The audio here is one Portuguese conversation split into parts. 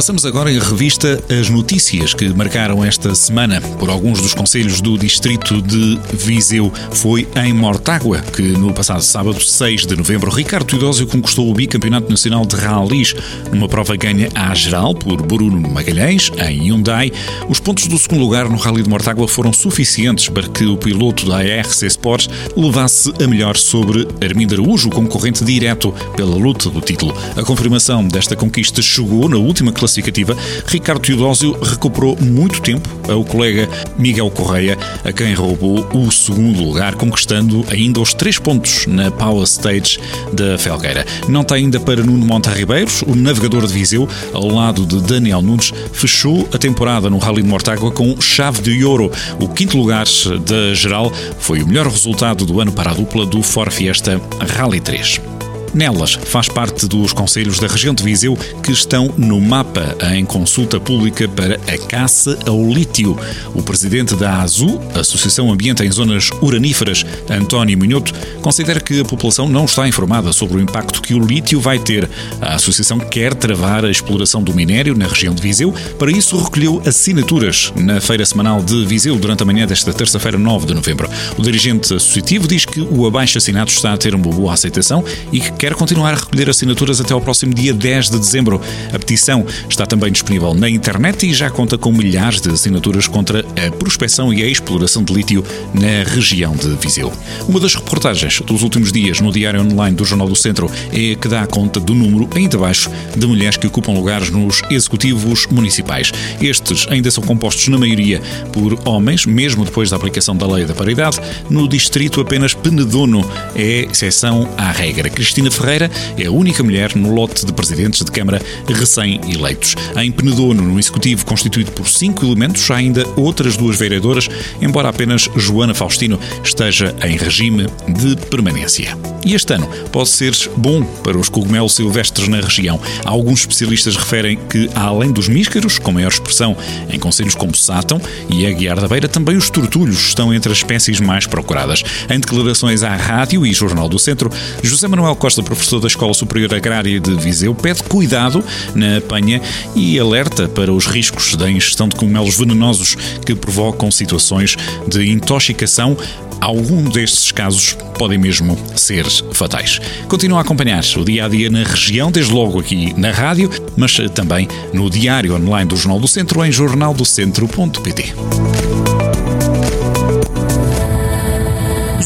Passamos agora em revista as notícias que marcaram esta semana por alguns dos conselhos do distrito de Viseu. Foi em Mortágua que no passado sábado, 6 de novembro, Ricardo Teodósio conquistou o bicampeonato nacional de rallies numa prova ganha à geral por Bruno Magalhães em Hyundai. Os pontos do segundo lugar no Rally de Mortágua foram suficientes para que o piloto da ARC Sports levasse a melhor sobre Armindo Araújo, concorrente direto pela luta do título. A confirmação desta conquista chegou na última classificação classificativa, Ricardo Teodósio recuperou muito tempo ao colega Miguel Correia, a quem roubou o segundo lugar, conquistando ainda os três pontos na Power Stage da Felgueira. Não está ainda para Nuno Monta Ribeiros, o navegador de Viseu, ao lado de Daniel Nunes, fechou a temporada no Rally de Mortágua com chave de ouro. O quinto lugar da geral foi o melhor resultado do ano para a dupla do For Fiesta Rally 3. Nelas faz parte dos conselhos da região de Viseu que estão no mapa em consulta pública para a caça ao lítio. O presidente da AZU, Associação Ambiente em Zonas Uraníferas, António Minhoto, considera que a população não está informada sobre o impacto que o lítio vai ter. A associação quer travar a exploração do minério na região de Viseu. Para isso, recolheu assinaturas na Feira Semanal de Viseu durante a manhã desta terça-feira, 9 de novembro. O dirigente associativo diz que o abaixo-assinado está a ter uma boa aceitação e que quer continuar a recolher assinaturas até ao próximo dia 10 de dezembro. A petição está também disponível na internet e já conta com milhares de assinaturas contra a prospecção e a exploração de lítio na região de Viseu. Uma das reportagens dos últimos dias no Diário Online do Jornal do Centro é a que dá conta do número, ainda baixo, de mulheres que ocupam lugares nos executivos municipais. Estes ainda são compostos, na maioria, por homens, mesmo depois da aplicação da lei da paridade. No distrito, apenas Penedono é exceção à regra. Ferreira é a única mulher no lote de presidentes de Câmara recém-eleitos. Em Penedono, no Executivo constituído por cinco elementos, há ainda outras duas vereadoras, embora apenas Joana Faustino esteja em regime de permanência. E este ano pode ser bom para os cogumelos silvestres na região. Alguns especialistas referem que, além dos míscaros, com maior expressão em conselhos como Sátão e Aguiar da Beira, também os tortulhos estão entre as espécies mais procuradas. Em declarações à Rádio e Jornal do Centro, José Manuel Costa professor da Escola Superior Agrária de Viseu, pede cuidado na apanha e alerta para os riscos da ingestão de cogumelos venenosos que provocam situações de intoxicação. Alguns destes casos podem mesmo ser fatais. Continua a acompanhar o dia a dia na região, desde logo aqui na rádio, mas também no diário online do Jornal do Centro em jornaldocentro.pt.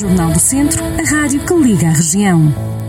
Jornal do Centro, a rádio que liga a região.